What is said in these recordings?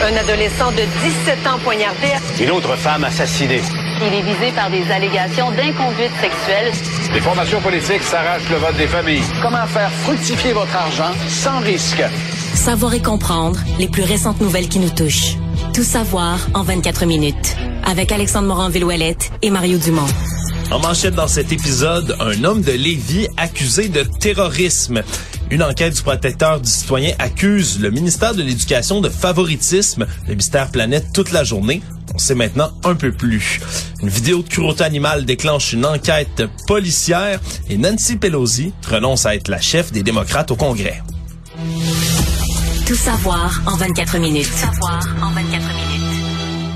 Un adolescent de 17 ans poignardé. Une autre femme assassinée. Il est visé par des allégations d'inconduite sexuelle. Les formations politiques s'arrachent le vote des familles. Comment faire fructifier votre argent sans risque? Savoir et comprendre les plus récentes nouvelles qui nous touchent. Tout savoir en 24 minutes. Avec Alexandre Morin-Villouellette et Mario Dumont. En manchette dans cet épisode, un homme de Lévis accusé de terrorisme. Une enquête du protecteur du citoyen accuse le ministère de l'Éducation de favoritisme. Le mystère planète toute la journée. On sait maintenant un peu plus. Une vidéo de cruauté animale déclenche une enquête policière et Nancy Pelosi renonce à être la chef des démocrates au Congrès. Tout savoir en 24 minutes. Tout savoir en 24 minutes.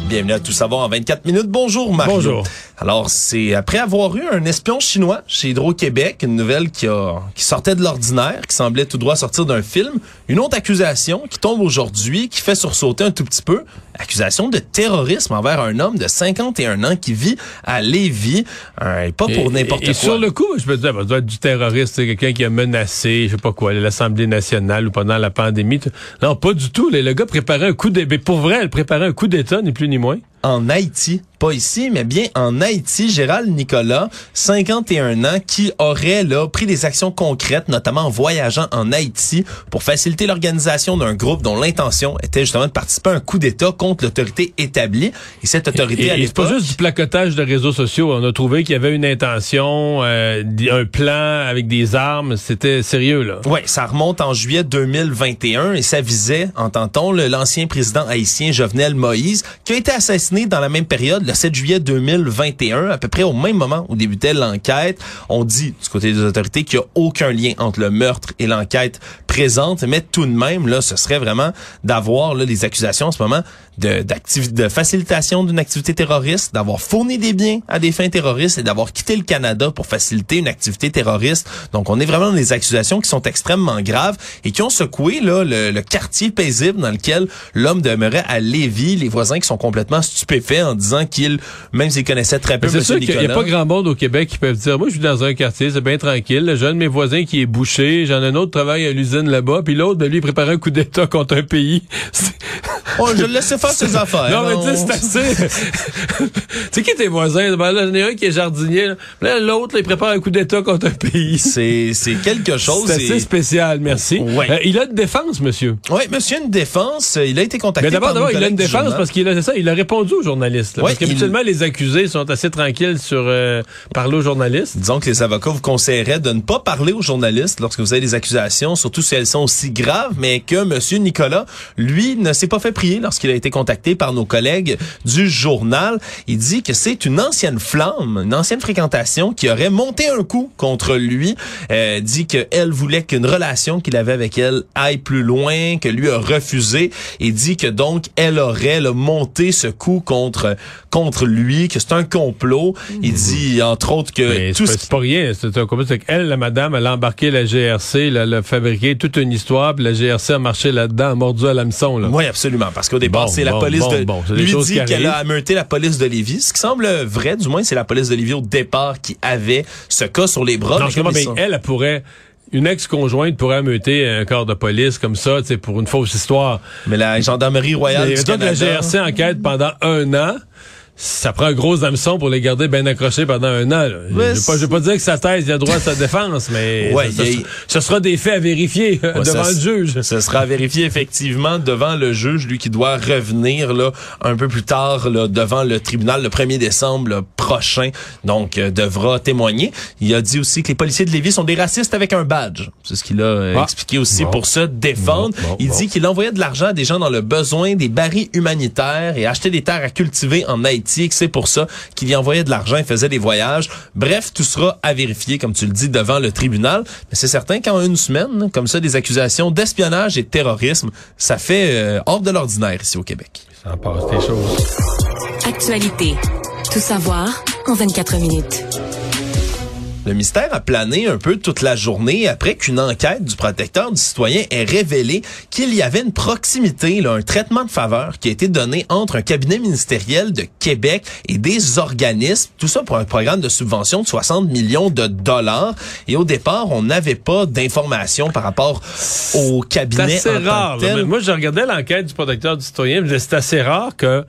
Bienvenue à Tout savoir en 24 minutes. Bonjour Mario. Bonjour. Alors, c'est après avoir eu un espion chinois chez Hydro-Québec, une nouvelle qui, a, qui sortait de l'ordinaire, qui semblait tout droit sortir d'un film, une autre accusation qui tombe aujourd'hui, qui fait sursauter un tout petit peu, accusation de terrorisme envers un homme de 51 ans qui vit à Lévis, euh, et pas pour n'importe quoi. Et sur le coup, je me disais, ça doit être du terroriste, c'est quelqu'un qui a menacé, je sais pas quoi, l'Assemblée nationale ou pendant la pandémie. Non, pas du tout. Le gars préparait un coup d'État. Pour vrai, elle préparait un coup d'État, ni plus ni moins en Haïti. Pas ici, mais bien en Haïti. Gérald Nicolas, 51 ans, qui aurait là pris des actions concrètes, notamment en voyageant en Haïti pour faciliter l'organisation d'un groupe dont l'intention était justement de participer à un coup d'État contre l'autorité établie. Et cette autorité, et, et c'est pas juste du placotage de réseaux sociaux. On a trouvé qu'il y avait une intention, euh, un plan avec des armes. C'était sérieux, là. Oui, ça remonte en juillet 2021 et ça visait, entend-on, l'ancien président haïtien Jovenel Moïse, qui a été assassiné dans la même période, le 7 juillet 2021, à peu près au même moment où débutait l'enquête. On dit du côté des autorités qu'il n'y a aucun lien entre le meurtre et l'enquête présente, mais tout de même, là, ce serait vraiment d'avoir les accusations en ce moment de, de facilitation d'une activité terroriste, d'avoir fourni des biens à des fins terroristes et d'avoir quitté le Canada pour faciliter une activité terroriste. Donc, on est vraiment dans des accusations qui sont extrêmement graves et qui ont secoué là, le, le quartier paisible dans lequel l'homme demeurait à Lévis. Les voisins qui sont complètement stupéfaits en disant qu'ils, même s'ils connaissaient très peu C'est sûr qu'il n'y a pas grand monde au Québec qui peuvent dire, moi, je suis dans un quartier, c'est bien tranquille. Le jeune de mes voisins qui est bouché, j'en ai un autre qui travaille à l'usine là-bas, puis l'autre, ben, lui, il prépare un coup d'État contre un pays. oh, je le laisse faire ses affaires. Non, mais tu sais, c'est assez. tu sais qui tes voisins? Ben, là, il y en a un qui est jardinier. Là, l'autre, il prépare un coup d'État contre un pays. C'est, c'est quelque chose. C'est assez spécial, merci. Ouais. Euh, il a une défense, monsieur. Oui, monsieur a une défense. Il a été contacté. Mais d'abord, d'abord, il a une défense parce qu'il a ça. Il a répondu aux journalistes. Là, Ouais, parce qu'habituellement, il- les accusés sont assez tranquilles sur euh, parler aux journalistes. Disons que les avocats vous conseilleraient de ne pas parler aux journalistes lorsque vous avez des accusations, surtout si elles sont aussi graves, mais que Monsieur Nicolas, lui, ne s'est pas fait prier lorsqu'il a été contacté par nos collègues du journal. Il dit que c'est une ancienne flamme, une ancienne fréquentation qui aurait monté un coup contre lui. Euh, dit qu'elle voulait qu'une relation qu'il avait avec elle aille plus loin, que lui a refusé, et dit que donc elle aurait là, monté ce coup contre contre lui, que c'est un complot. Il dit entre autres que Mais tout c'est ce pas, rien. C'est un complot. C'est qu'elle, la madame, elle a embarqué la GRC, elle a, elle a fabriqué toute une histoire, puis la GRC a marché là-dedans, a mordu à l'hameçon. Là. Oui, absolument. Parce qu'au départ, Bon, c'est la bon, police de. c'est lui dit qu'elle a ameuté la police de Lévis. Ce qui semble vrai, du moins, c'est la police de Lévis au départ qui avait ce cas sur les bras. Non, Mais sont- elle, elle pourrait. Une ex-conjointe pourrait ameuter un corps de police comme ça, tu sais, pour une fausse histoire. mais la gendarmerie royale du que la Canada. GRC enquête pendant un an. Ça prend un gros hameçon pour les garder bien accrochés pendant un an. Là. Je ne vais pas, je vais pas dire que sa thèse, il a droit à sa défense, mais Ouais, y a- ce- sera des faits à vérifier Ouais, devant ça- le juge. Ce sera vérifié effectivement devant le juge, lui qui doit revenir là un peu plus tard là, devant le tribunal le 1er décembre là, prochain. Donc euh, devra témoigner. Il a dit aussi que les policiers de Lévis sont des racistes avec un badge. C'est ce qu'il a euh, Ah. expliqué aussi Bon. pour se défendre. Bon, bon, Il dit qu'il envoyait de l'argent à des gens dans le besoin, des barils humanitaires et achetait des terres à cultiver en Haïti. Et que C'est pour ça qu'il y envoyait de l'argent et faisait des voyages. Bref, tout sera à vérifier, comme tu le dis, devant le tribunal. Mais c'est certain qu'en une semaine, comme ça, des accusations d'espionnage et de terrorisme, ça fait euh, hors de l'ordinaire ici au Québec. Ça en passe des choses. Actualité. Tout savoir en 24 minutes. Le mystère a plané un peu toute la journée après qu'une enquête du protecteur du citoyen ait révélé qu'il y avait une proximité, là, un traitement de faveur qui a été donné entre un cabinet ministériel de Québec et des organismes. Tout ça pour un programme de subvention de 60 millions de dollars. Et au départ, on n'avait pas d'informations par rapport au cabinet. C'est assez en rare. tant que là. tel. Moi, je regardais l'enquête du protecteur du citoyen, mais c'est assez rare que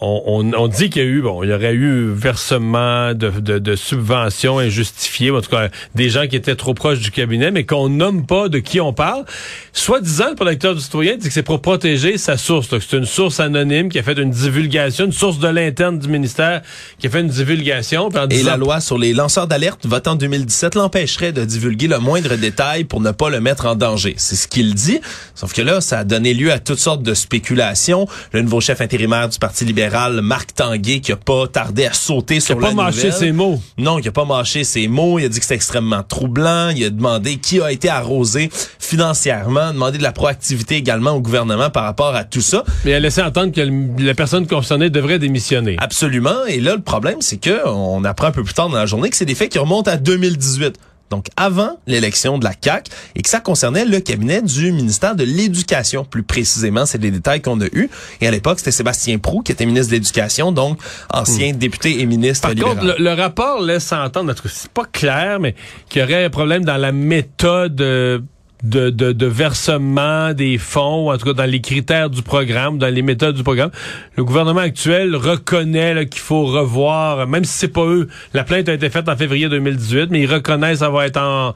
on, on- on dit qu'il y a eu, bon, il y aurait eu versement de, de, de subventions injustifiées, en tout cas des gens qui étaient trop proches du cabinet, mais qu'on nomme pas de qui on parle. Soit disant, le protecteur du citoyen dit que c'est pour protéger sa source, c'est une source anonyme qui a fait une divulgation, une source de l'interne du ministère qui a fait une divulgation. en Et disant- la loi sur les lanceurs d'alerte votée en 2017 l'empêcherait de divulguer le moindre détail pour ne pas le mettre en danger. C'est ce qu'il dit. Sauf que là, ça a donné lieu à toutes sortes de spéculations. Le nouveau chef intérimaire du Parti libéral, Marc Tanguay, qui a pas tardé à sauter qui a sur pas la mâché nouvelle. ses mots. Non, qui a pas mâché ses mots. Il a dit que c'était extrêmement troublant. Il a demandé qui a été arrosé financièrement, demandé de la proactivité également au gouvernement par rapport à tout ça. Mais il a laissé entendre que le- la personne concernée devrait démissionner. Absolument. Et là, le problème, c'est que on apprend un peu plus tard dans la journée que c'est des faits qui remontent à 2018. Donc avant l'élection de la CAC et que ça concernait le cabinet du ministère de l'Éducation. Plus précisément, c'est les détails qu'on a eus. Et à l'époque, c'était Sébastien Prou qui était ministre de l'Éducation, donc ancien député et ministre Par libéral. contre, le, le rapport laisse entendre, c'est pas clair, mais qu'il y aurait un problème dans la méthode euh, de, de, de versement des fonds, en tout cas dans les critères du programme, dans les méthodes du programme. Le gouvernement actuel reconnaît qu'il faut revoir, même si c'est pas eux, la plainte a été faite en février 2018, mais ils reconnaissent avoir été en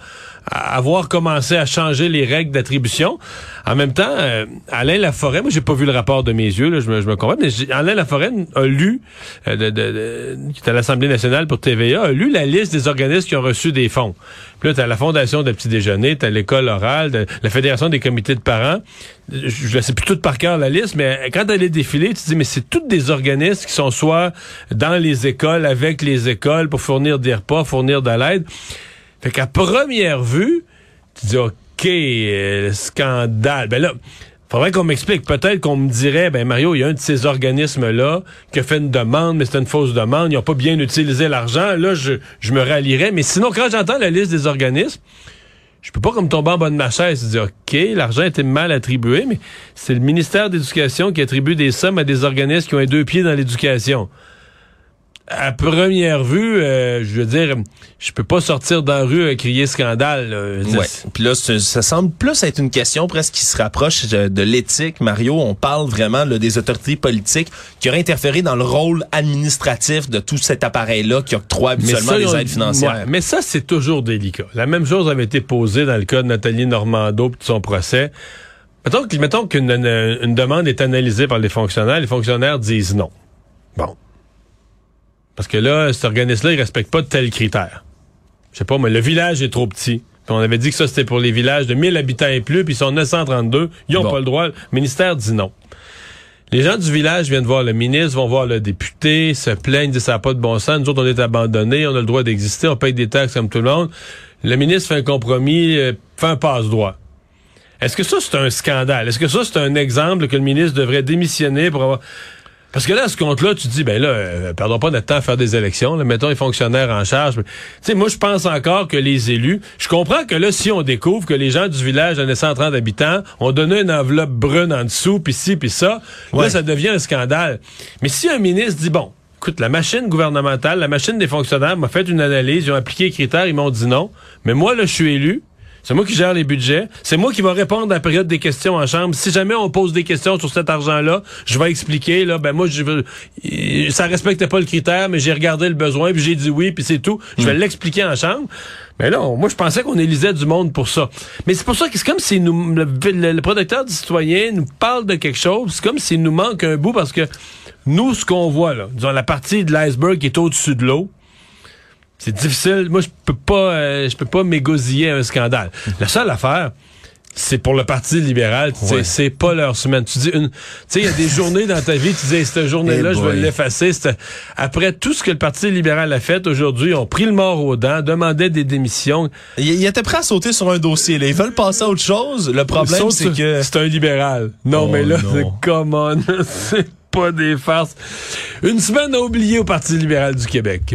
avoir commencé à changer les règles d'attribution. En même temps, euh, Alain Laforêt, moi j'ai pas vu le rapport de mes yeux, là, je me, je me comprends, mais Alain Laforêt a lu, euh, de, de- de- qui est à l'Assemblée nationale pour TVA, a lu la liste des organismes qui ont reçu des fonds. Puis là, t'as la Fondation de Petit Déjeuner, t'as l'école orale, la Fédération des comités de parents. Je, je sais plus tout par cœur la liste, mais quand elle est défilée, tu te dis, mais c'est toutes des organismes qui sont soit dans les écoles, avec les écoles, pour fournir des repas, fournir de l'aide. Fait qu'à première vue, tu dis, OK, euh, scandale. Ben là, faudrait qu'on m'explique. Peut-être qu'on me dirait, ben Mario, il y a un de ces organismes-là qui a fait une demande, mais c'est une fausse demande. Ils n'ont pas bien utilisé l'argent. Là, je, je me rallierais. Mais sinon, quand j'entends la liste des organismes, je peux pas comme tomber en de ma chaise et dire, OK, l'argent été mal attribué, mais c'est le ministère d'éducation qui attribue des sommes à des organismes qui ont les deux pieds dans l'éducation à première vue, euh, je veux dire, je peux pas sortir dans la rue et crier scandale. là. Ouais. Puis là, ça semble plus être une question presque qui se rapproche de, de l'éthique. Mario, on parle vraiment là, des autorités politiques qui auraient interféré dans le rôle administratif de tout cet appareil-là qui octroie habituellement les aides financières. ouais, mais ça, c'est toujours délicat. La même chose avait été posée dans le cas de Nathalie Normando et de son procès. Mettons, que- mettons qu'une une, une demande est analysée par les fonctionnaires, les fonctionnaires disent non. Bon. Parce que là, cet organisme-là, il respecte pas de tels critères. Je sais pas, mais le village est trop petit. Puis on avait dit que ça, c'était pour les villages de 1000 habitants et plus, puis ils sont 932. Ils ont Bon. pas le droit. Le ministère dit non. Les gens du village viennent voir le ministre, vont voir le député, se plaignent, disent ça n'a pas de bon sens. Nous autres, on est abandonnés, on a le droit d'exister, on paye des taxes comme tout le monde. Le ministre fait un compromis, euh, fait un passe-droit. Est-ce que ça, c'est un scandale? Est-ce que ça, c'est un exemple que le ministre devrait démissionner pour avoir... Parce que là, à ce compte-là, tu dis, ben là, euh, perdons pas notre temps à faire des élections. Là, mettons les fonctionnaires en charge. Tu sais, moi, je pense encore que les élus... Je comprends que là, si on découvre que les gens du village de 130 habitants ont donné une enveloppe brune en dessous, puis ci, puis ça, Ouais. là, ça devient un scandale. Mais si un ministre dit, bon, écoute, la machine gouvernementale, la machine des fonctionnaires m'a fait une analyse, ils ont appliqué les critères, ils m'ont dit non. Mais moi, là, je suis élu. C'est moi qui gère les budgets. C'est moi qui va répondre à la période des questions en chambre. Si jamais on pose des questions sur cet argent-là, je vais expliquer. Là, ben moi, je veux, ça respectait pas le critère, mais j'ai regardé le besoin, puis j'ai dit oui, puis c'est tout. Je vais l'expliquer en chambre. Mais là, on- moi, je pensais qu'on élisait du monde pour ça. Mais c'est pour ça que c'est comme si nous, le, le- le protecteur du citoyen nous parle de quelque chose. C'est comme s'il nous manque un bout parce que nous, ce qu'on voit là, disons la partie de l'iceberg qui est au-dessus de l'eau. C'est difficile. Moi, je peux pas, euh, je peux pas m'égosiller un scandale. La seule affaire, c'est pour le Parti libéral. Ouais. C'est pas leur semaine. Tu dis une, tu sais, il y a des journées dans ta vie, tu dis, Hey, cette journée-là, Eh je vais l'effacer. Après tout ce que le Parti libéral a fait aujourd'hui, ils ont pris le mort aux dents, demandaient des démissions. Il, il était prêt à sauter sur un dossier. Là. Ils veulent passer à autre chose. Le problème, c'est que... c'est un libéral. Non, Oh mais là, come on. c'est pas des farces. Une semaine à oublier au Parti libéral du Québec.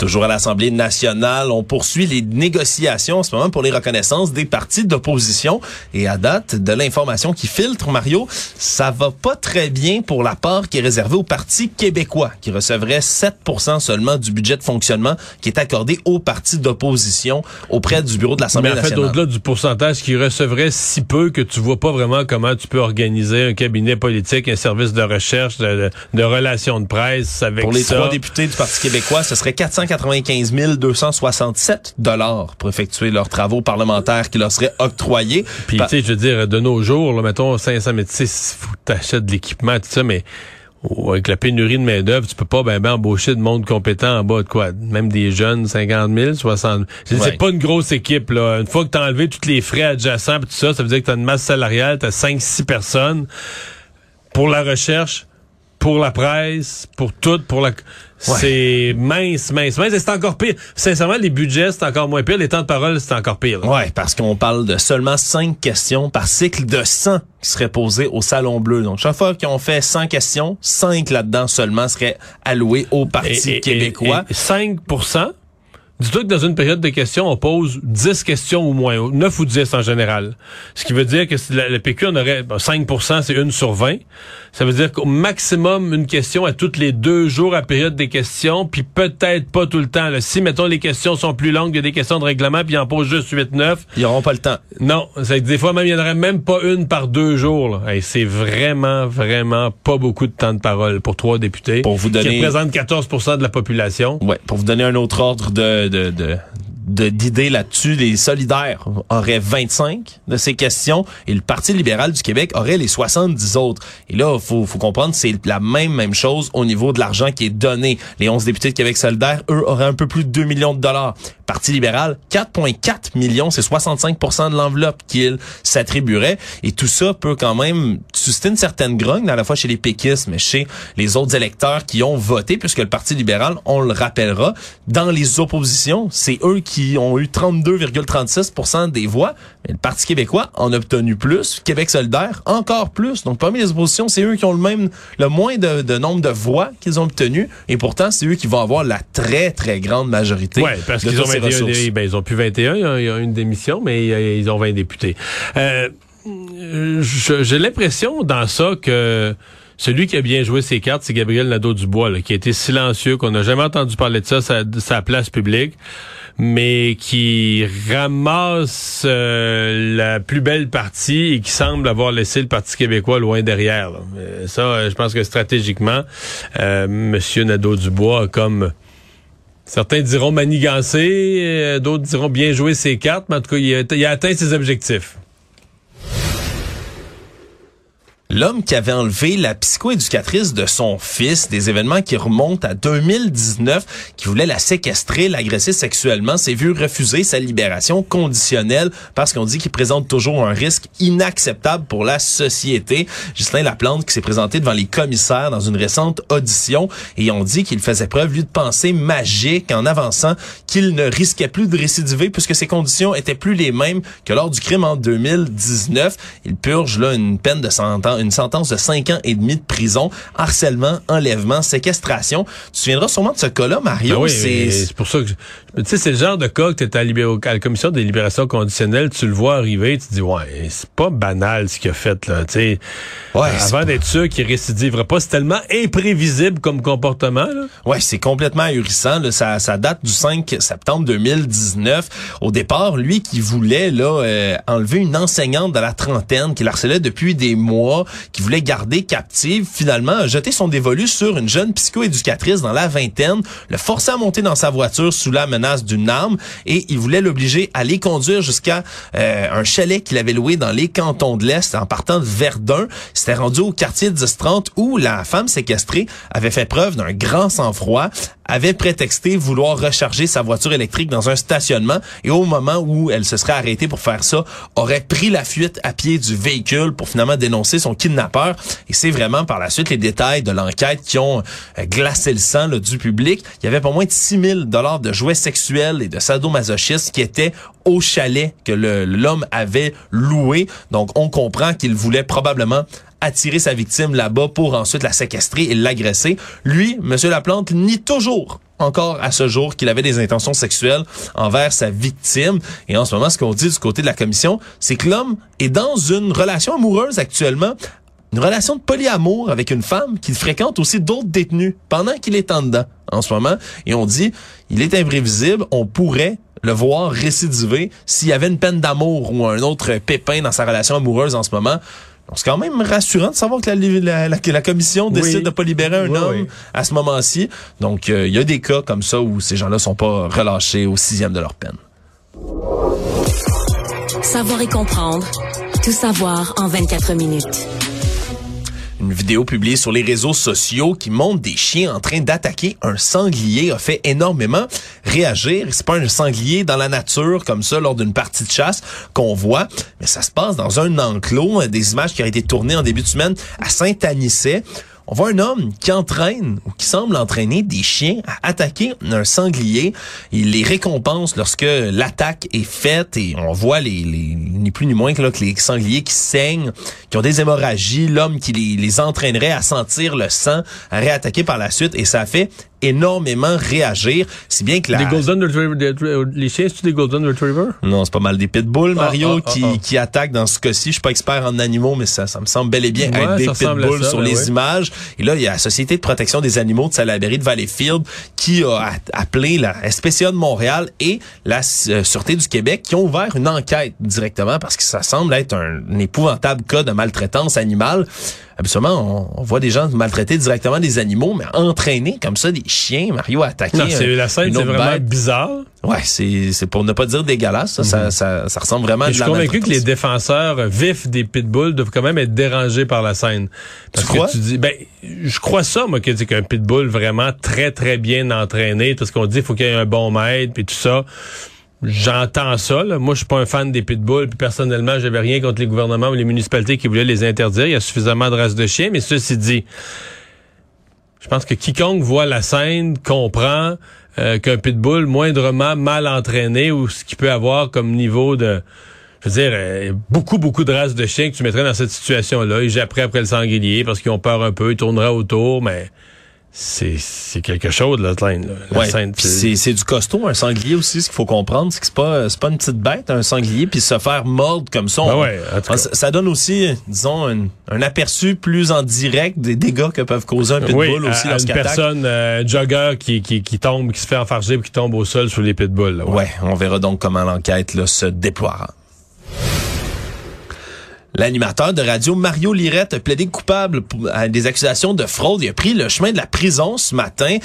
Toujours à l'Assemblée nationale, on poursuit les négociations en ce moment pour les reconnaissances des partis d'opposition. Et à date, de l'information qui filtre, Mario, ça va pas très bien pour la part qui est réservée au Parti québécois, qui recevrait 7% seulement du budget de fonctionnement qui est accordé aux partis d'opposition auprès du bureau de l'Assemblée Mais en fait, nationale. au-delà du pourcentage qui recevrait si peu que tu vois pas vraiment comment tu peux organiser un cabinet politique, un service de recherche, de, de- de relations de presse avec Pour les ça. trois députés du Parti québécois, ce serait 495 267 dollars pour effectuer leurs travaux parlementaires qui leur seraient octroyés. Puis, tu sais, je veux dire, de nos jours, là, mettons 500, mais tu t'achètes de l'équipement, tout ça, mais avec la pénurie de main-d'œuvre, tu peux pas ben, ben embaucher de monde compétent en bas de quoi? Même des jeunes, 50 000, 60 000. Ouais. C'est pas une grosse équipe, là. Une fois que t'as enlevé tous les frais adjacents pis tout ça, ça veut dire que t'as une masse salariale, t'as 5-6 personnes pour la recherche, pour la presse, pour tout, pour la... C'est mince, mince, mince. Et c'est encore pire. Sincèrement, les budgets, c'est encore moins pire. Les temps de parole, c'est encore pire. Ouais, parce qu'on parle de seulement 5 questions par cycle de 100 qui seraient posées au Salon Bleu. Donc, chaque fois qu'on fait 100 questions, 5 là-dedans seulement seraient allouées au Parti Et- et- québécois. et- et 5 Dis-toi que dans une période de questions, on pose 10 questions ou moins, 9 ou 10 en général. Ce qui veut dire que si le PQ en aurait bon, 5 c'est une sur 20. Ça veut dire qu'au maximum, une question à toutes les deux jours à période des questions, puis peut-être pas tout le temps. là. Si, mettons, les questions sont plus longues, il y a des questions de règlement, puis ils en posent juste 8-9. Ils n'auront pas le temps. Non, c'est des fois même il y en aurait même pas une par deux jours. Hey, c'est vraiment vraiment pas beaucoup de temps de parole pour trois députés Pour vous donner- qui représentent 14% de la population. Ouais, pour vous donner un autre ordre de de de d'idées là-dessus, les solidaires auraient 25 de ces questions et le Parti libéral du Québec aurait les 70 autres. Et là, faut faut comprendre, c'est la même même chose au niveau de l'argent qui est donné. Les 11 députés de Québec solidaire, eux, auraient un peu plus de 2 millions de dollars. Parti libéral, 4,4 millions, c'est 65 de l'enveloppe qu'ils s'attribueraient. Et tout ça peut quand même susciter une certaine grogne, à la fois chez les péquistes, mais chez les autres électeurs qui ont voté, puisque le Parti libéral, on le rappellera, dans les oppositions, c'est eux qui ont eu 32,36% des voix, mais le Parti québécois en a obtenu plus, Québec solidaire encore plus. Donc parmi les oppositions, c'est eux qui ont le même, le moins de, de nombre de voix qu'ils ont obtenu, et pourtant c'est eux qui vont avoir la très très grande majorité. Ouais, parce qu'ils ont ces 21 ressources. dé- ben, ils ont plus 21, il y a- une démission, mais euh, ils ont 20 députés. Euh, J'ai l'impression dans ça que celui qui a bien joué ses cartes, c'est Gabriel Nadeau-Dubois, qui a été silencieux, qu'on n'a jamais entendu parler de ça, sa, de sa place publique, mais qui ramasse euh, la plus belle partie et qui semble avoir laissé le Parti québécois loin derrière. là. Euh, Ça, euh, je pense que stratégiquement, euh, Monsieur Nadeau-Dubois a comme... Certains diront manigancé, euh, d'autres diront bien jouer ses cartes, mais en tout cas, il a atteint ses objectifs. L'homme qui avait enlevé la psychoéducatrice de son fils, des événements qui remontent à 2019, qui voulait la séquestrer, l'agresser sexuellement, s'est vu refuser sa libération conditionnelle parce qu'on dit qu'il présente toujours un risque inacceptable pour la société. Justin Laplante qui s'est présenté devant les commissaires dans une récente audition et on dit qu'il faisait preuve, lui, de pensée magique en avançant qu'il ne risquait plus de récidiver puisque ses conditions étaient plus les mêmes que lors du crime en 2019. Il purge là une peine de 100 ans, une sentence de 5 ans et demi de prison, harcèlement, enlèvement, séquestration. Tu te souviendras sûrement de ce cas-là, Mario. Ben oui, c'est c'est pour ça que... Tu sais, c'est le genre de cas que tu à, libé- à la commission des libérations conditionnelles, tu le vois arriver, tu te dis, ouais, c'est pas banal ce qu'il a fait, là, tu sais. Ouais, Avant d'être sûr qu'il récidivera pas, c'est tellement imprévisible comme comportement, là. Ouais, c'est complètement ahurissant. Là. Ça, ça date du 5 septembre 2019. Au départ, lui qui voulait là euh, enlever une enseignante de la trentaine qui harcelait depuis des mois, qui voulait garder captive, finalement a jeté son dévolu sur une jeune psychoéducatrice dans la vingtaine, le forçait à monter dans sa voiture sous la menace d'une arme et il voulait l'obliger à les conduire jusqu'à euh, un chalet qu'il avait loué dans les cantons de l'Est en partant de Verdun. Il s'était rendu au quartier 1030 où la femme séquestrée avait fait preuve d'un grand sang-froid, avait prétexté vouloir recharger sa voiture électrique dans un stationnement et au moment où elle se serait arrêtée pour faire ça, aurait pris la fuite à pied du véhicule pour finalement dénoncer son Et c'est vraiment par la suite les détails de l'enquête qui ont euh, glacé le sang du public. Il y avait pas moins de 6 000 dollars de jouets sexuels et de sadomasochistes qui étaient au chalet que l'homme avait loué. Donc, on comprend qu'il voulait probablement attirer sa victime là-bas pour ensuite la séquestrer et l'agresser. Lui, Monsieur Laplante, nie toujours encore à ce jour qu'il avait des intentions sexuelles envers sa victime. Et en ce moment, ce qu'on dit du côté de la commission, c'est que l'homme est dans une relation amoureuse actuellement une relation de polyamour avec une femme qui fréquente aussi d'autres détenus pendant qu'il est en dedans en ce moment. Et on dit, il est imprévisible, on pourrait le voir récidiver s'il y avait une peine d'amour ou un autre pépin dans sa relation amoureuse en ce moment. C'est quand même rassurant de savoir que la, la, commission décide de pas libérer un homme à ce moment-ci. Donc, euh, il y a des cas comme ça où ces gens-là sont pas relâchés au sixième de leur peine. Savoir et comprendre. Tout savoir en 24 minutes. Une vidéo publiée sur les réseaux sociaux qui montre des chiens en train d'attaquer un sanglier a fait énormément réagir. C'est pas un sanglier dans la nature comme ça lors d'une partie de chasse qu'on voit, mais ça se passe dans un enclos. Des images qui ont été tournées en début de semaine à Saint-Anicet on voit un homme qui entraîne ou qui semble entraîner des chiens à attaquer un sanglier. Il les récompense lorsque l'attaque est faite et on voit les, les ni plus ni moins que, là, que les sangliers qui saignent, qui ont des hémorragies, l'homme qui les, entraînerait à sentir le sang, à réattaquer par la suite et ça fait énormément réagir. Si bien que la... Des Golden Retriever, les chiens, c'est des Golden Retriever? Non, c'est pas mal des pitbulls, ah, Mario, ah, ah, qui, qui attaquent dans ce cas-ci. Je suis pas expert en animaux, mais ça, ça me semble bel et bien être des pitbulls sur ben les images. Et là, il y a la Société de protection des animaux de Salaberry de Valleyfield qui a appelé la SPCA de Montréal et la euh, Sûreté du Québec qui ont ouvert une enquête directement parce que ça semble être un, un épouvantable cas de maltraitance animale habituellement, on, voit des gens maltraiter directement des animaux, mais entraîner comme ça des chiens, Mario, attaquer. Non, c'est, la scène, c'est vraiment bizarre. Ouais, c'est, c'est pour ne pas dire dégueulasse. Ça, mhm. ça, ça, ressemble vraiment à de Je suis convaincu que les défenseurs vifs des pitbulls doivent quand même être dérangés par la scène. Parce tu crois? Que tu dis, ben, je crois ça, moi, que qu'un pitbull vraiment très, très bien entraîné, tout ce qu'on dit, il faut qu'il y ait un bon maître, puis tout ça. J'entends ça. Là. Moi, je suis pas un fan des pitbulls. Puis personnellement, j'avais rien contre les gouvernements ou les municipalités qui voulaient les interdire. Il y a suffisamment de races de chiens. Mais ceci dit, je pense que quiconque voit la scène comprend euh, qu'un pitbull moindrement mal entraîné ou ce qu'il peut avoir comme niveau de je veux dire, euh, beaucoup, beaucoup de races de chiens que tu mettrais dans cette situation-là. Ils japperaient après le sanglier parce qu'ils ont peur un peu, ils tourneraient autour, mais c'est quelque chose là, la scène, c'est c'est du costaud un sanglier aussi ce qu'il faut comprendre c'est que c'est pas pas une petite bête un sanglier puis se faire mordre comme ça. Ben ça, donne aussi disons un, aperçu plus en direct des dégâts que peuvent causer un pitbull aussi à, une personne euh, jogger qui, qui qui tombe qui se fait enfarger puis qui tombe au sol sous les pitbulls ouais. ouais on verra donc comment l'enquête là se déploiera L'animateur de radio Mario Lirette a plaidé coupable à des accusations de fraude. Il a pris le chemin de la prison ce matin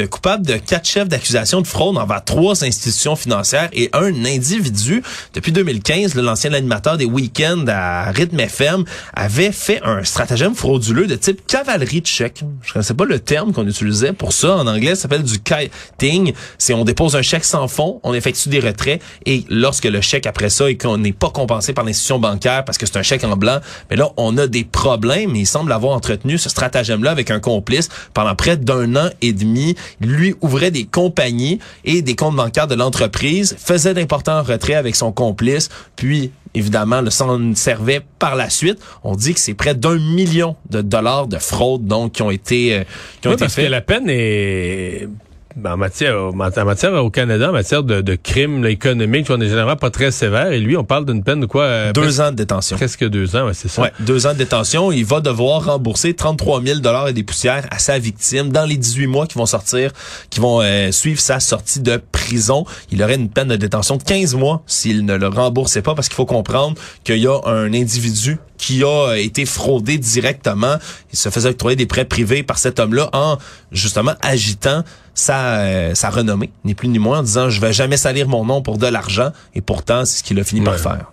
coupable de quatre chefs d'accusation de fraude envers trois institutions financières et un individu. Depuis 2015, l'ancien animateur des week-ends à Rhythm FM avait fait un stratagème frauduleux de type cavalerie de chèque. Je ne sais pas le terme qu'on utilisait pour ça. En anglais, ça s'appelle du kiting. C'est on dépose un chèque sans fond, on effectue des retraits et lorsque le chèque après ça et qu'on n'est pas compensé par l'institution bancaire parce que c'est un chèque en blanc, mais là, on a des problèmes. Il semble avoir entretenu ce stratagème-là avec un complice pendant près d'un an et demi lui ouvrait des compagnies et des comptes bancaires de l'entreprise, faisait d'importants retraits avec son complice, puis évidemment le s'en servait par la suite. On dit que c'est près d'un million de dollars de fraude donc qui ont été euh, qui ont été parce que la peine est en matière, en matière au Canada, en matière de, de crimes économiques, on est généralement pas très sévère. Et lui, on parle d'une peine de quoi euh, Deux ans de détention. Presque deux ans, ouais, c'est ça. Ouais, deux ans de détention. Il va devoir rembourser 33 000 dollars et des poussières à sa victime dans les 18 mois qui vont sortir, qui vont euh, suivre sa sortie de prison. Il aurait une peine de détention de 15 mois s'il ne le remboursait pas, parce qu'il faut comprendre qu'il y a un individu qui a été fraudé directement. Il se faisait octroyer des prêts privés par cet homme-là en justement agitant sa, euh, sa renommée, ni plus ni moins, en disant je vais jamais salir mon nom pour de l'argent. Et pourtant, c'est ce qu'il a fini par faire.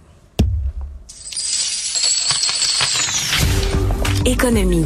Économie.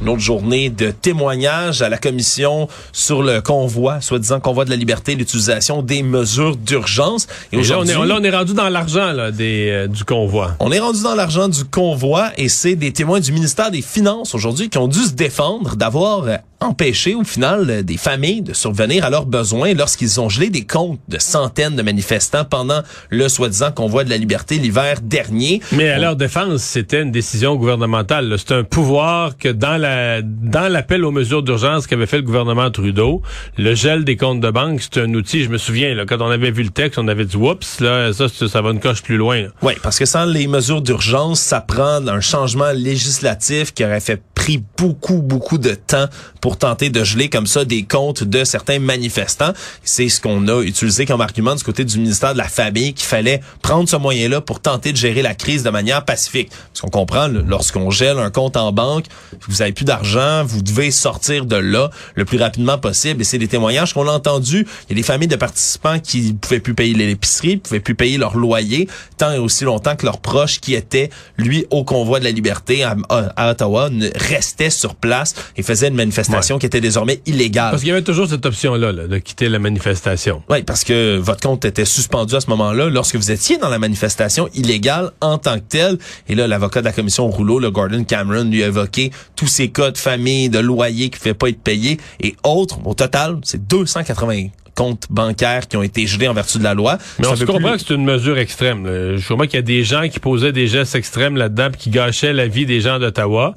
une autre journée de témoignage à la commission sur le convoi, soi-disant convoi de la liberté, l'utilisation des mesures d'urgence. Et, là, on est, là, on est rendu dans l'argent là, des, euh, du convoi. On est rendu dans l'argent du convoi et c'est des témoins du ministère des Finances aujourd'hui qui ont dû se défendre d'avoir empêché au final des familles de survenir à leurs besoins lorsqu'ils ont gelé des comptes de centaines de manifestants pendant le soi-disant convoi de la liberté l'hiver dernier. Mais à leur défense, c'était une décision gouvernementale. C'est un pouvoir que dans la dans l'appel aux mesures d'urgence qu'avait fait le gouvernement Trudeau, le gel des comptes de banque, c'est un outil. Je me souviens là, quand on avait vu le texte, on avait dit oups là, ça ça va une coche plus loin. Oui, parce que sans les mesures d'urgence, ça prend un changement législatif qui aurait fait pris beaucoup beaucoup de temps pour tenter de geler comme ça des comptes de certains manifestants. C'est ce qu'on a utilisé comme argument du côté du ministère de la Famille qu'il fallait prendre ce moyen-là pour tenter de gérer la crise de manière pacifique. Parce qu'on comprend, lorsqu'on gèle un compte en banque, vous avez plus d'argent, vous devez sortir de là le plus rapidement possible. Et c'est des témoignages qu'on a entendus. Il y a des familles de participants qui pouvaient plus payer l'épicerie, pouvaient plus payer leur loyer, tant et aussi longtemps que leurs proches qui étaient, lui, au convoi de la liberté à, Ottawa, restaient sur place et faisaient une manifestation qui était désormais illégale. Parce qu'il y avait toujours cette option-là, de quitter la manifestation. Oui, parce que votre compte était suspendu à ce moment-là lorsque vous étiez dans la manifestation illégale en tant que telle. Et là, l'avocat de la commission Rouleau, le Gordon Cameron, lui a évoqué tous ces cas de famille, de loyer qui ne fait pas être payé et autres. Au total, c'est 280 comptes bancaires qui ont été gelés en vertu de la loi. Mais on se comprend que c'est une mesure extrême. Je comprends qu'il y a des gens qui posaient des gestes extrêmes là-dedans qui gâchaient la vie des gens d'Ottawa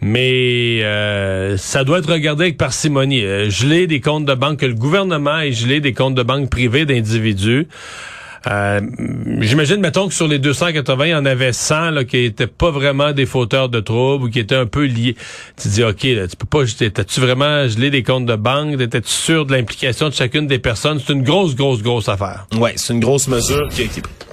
mais euh, ça doit être regardé avec parcimonie. Euh, geler des comptes de banque, que le gouvernement ait gelé des comptes de banque privés d'individus. Euh, J'imagine, mettons que sur les 280, il y en avait 100 là, qui étaient pas vraiment des fauteurs de troubles ou qui étaient un peu liés. Tu dis, OK, là, tu peux pas, t'as-tu vraiment gelé des comptes de banque? Étais-tu sûr de l'implication de chacune des personnes? C'est une grosse, grosse, grosse affaire. Ouais, c'est une grosse mesure qui prise.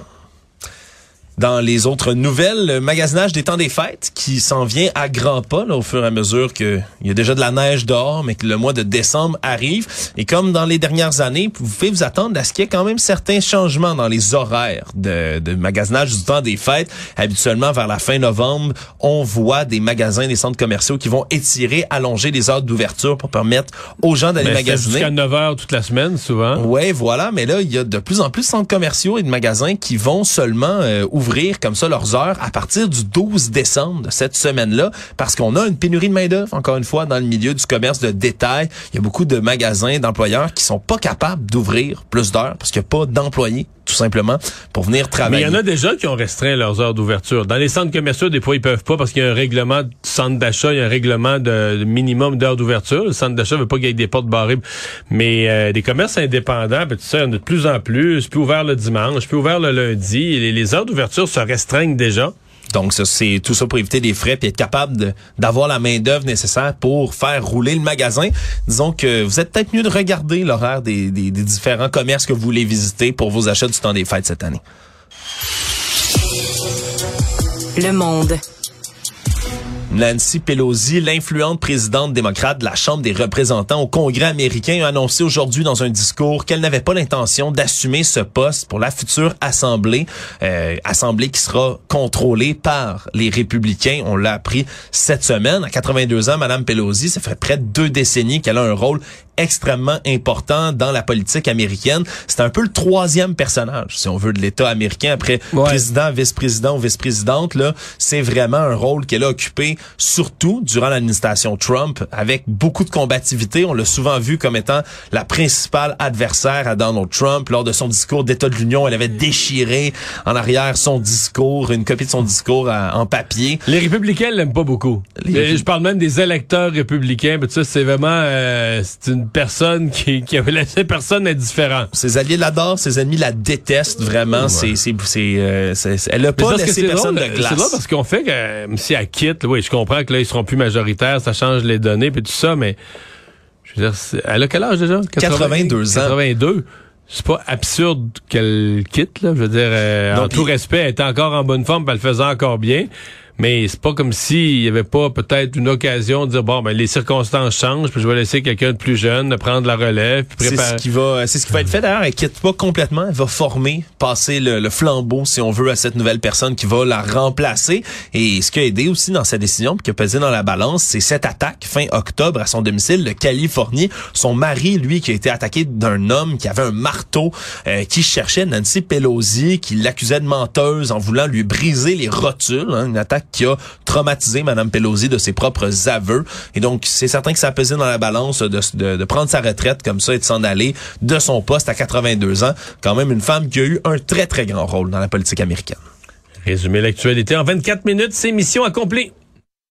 Dans les autres nouvelles, le magasinage des temps des fêtes qui s'en vient à grands pas au fur et à mesure qu'il y a déjà de la neige dehors, mais que le mois de décembre arrive. Et comme dans les dernières années, vous pouvez vous attendre à ce qu'il y ait quand même certains changements dans les horaires de, de magasinage du temps des fêtes. Habituellement, vers la fin novembre, on voit des magasins, des centres commerciaux qui vont étirer, allonger les heures d'ouverture pour permettre aux gens d'aller magasiner. Jusqu'à 9 heures toute la semaine, souvent. Oui, voilà. Mais là, il y a de plus en plus de centres commerciaux et de magasins qui vont seulement euh, ouvrir ouvrir comme ça leurs heures à partir du 12 décembre de cette semaine-là parce qu'on a une pénurie de main-d'œuvre, encore une fois, dans le milieu du commerce de détail. Il y a beaucoup de magasins, d'employeurs qui sont pas capables d'ouvrir plus d'heures parce qu'il n'y a pas d'employés tout simplement, pour venir travailler. Mais il y en a déjà qui ont restreint leurs heures d'ouverture. Dans les centres commerciaux, des fois, ils peuvent pas parce qu'il y a un règlement de centre d'achat, il y a un règlement de, minimum d'heures d'ouverture. Le centre d'achat veut pas qu'il y ait des portes barrées. Mais euh, des commerces indépendants, ben, tu sais, on a de plus en plus, plus ouvert le dimanche, plus ouvert le lundi. Les, les heures d'ouverture se restreignent déjà. Donc, c'est tout ça pour éviter des frais et être capable d'avoir la main-d'œuvre nécessaire pour faire rouler le magasin. Disons que vous êtes peut-être mieux de regarder l'horaire des, des, des différents commerces que vous voulez visiter pour vos achats du temps des fêtes cette année. Le monde. Nancy Pelosi, l'influente présidente démocrate de la Chambre des représentants au Congrès américain, a annoncé aujourd'hui dans un discours qu'elle n'avait pas l'intention d'assumer ce poste pour la future Assemblée, euh, Assemblée qui sera contrôlée par les républicains. On l'a appris cette semaine. À 82 ans, Madame Pelosi, ça fait près de deux décennies qu'elle a un rôle extrêmement important dans la politique américaine. C'est un peu le troisième personnage, si on veut, de l'État américain après président, vice-président ou vice-présidente. Là, c'est vraiment un rôle qu'elle a occupé surtout durant l'administration Trump, avec beaucoup de combativité. On l'a souvent vu comme étant la principale adversaire à Donald Trump lors de son discours d'État de l'Union. Elle avait déchiré en arrière son discours, une copie de son discours en papier. Les républicains l'aiment pas beaucoup. Je parle même des électeurs républicains. Mais ça, c'est vraiment euh, c'est une personne qui, qui avait laissé personne indifférent. Ses alliés l'adorent, ses ennemis la détestent vraiment. C'est, c'est, euh, c'est, elle a pas laissé personne de glace. C'est drôle parce qu'on fait que euh, si elle quitte, oui, je comprends que là ils seront plus majoritaires, ça change les données puis tout ça, mais je veux dire, elle a quel âge déjà? 82 ans. 82 c'est pas absurde qu'elle quitte là. Je veux dire, euh, en tout respect, elle est encore en bonne forme, elle le faisait encore bien. Mais c'est pas comme s'il y avait pas peut-être une occasion de dire bon ben les circonstances changent, puis je vais laisser quelqu'un de plus jeune prendre la relève, puis C'est ce qui va, c'est ce qui va être fait d'ailleurs. Elle quitte pas complètement. Elle va former, passer le, le flambeau, si on veut, à cette nouvelle personne qui va la remplacer. Et ce qui a aidé aussi dans sa décision, puis qui a pesé dans la balance, c'est cette attaque fin octobre à son domicile de Californie. Son mari, lui, qui a été attaqué d'un homme qui avait un marteau, euh, qui cherchait Nancy Pelosi, qui l'accusait de menteuse en voulant lui briser les rotules. hein, une attaque qui a traumatisé Madame Pelosi de ses propres aveux. Et donc, c'est certain que ça a pesé dans la balance de prendre sa retraite comme ça et de s'en aller de son poste à 82 ans. Quand même une femme qui a eu un très, très grand rôle dans la politique américaine. Résumer l'actualité en 24 minutes, c'est mission accomplie.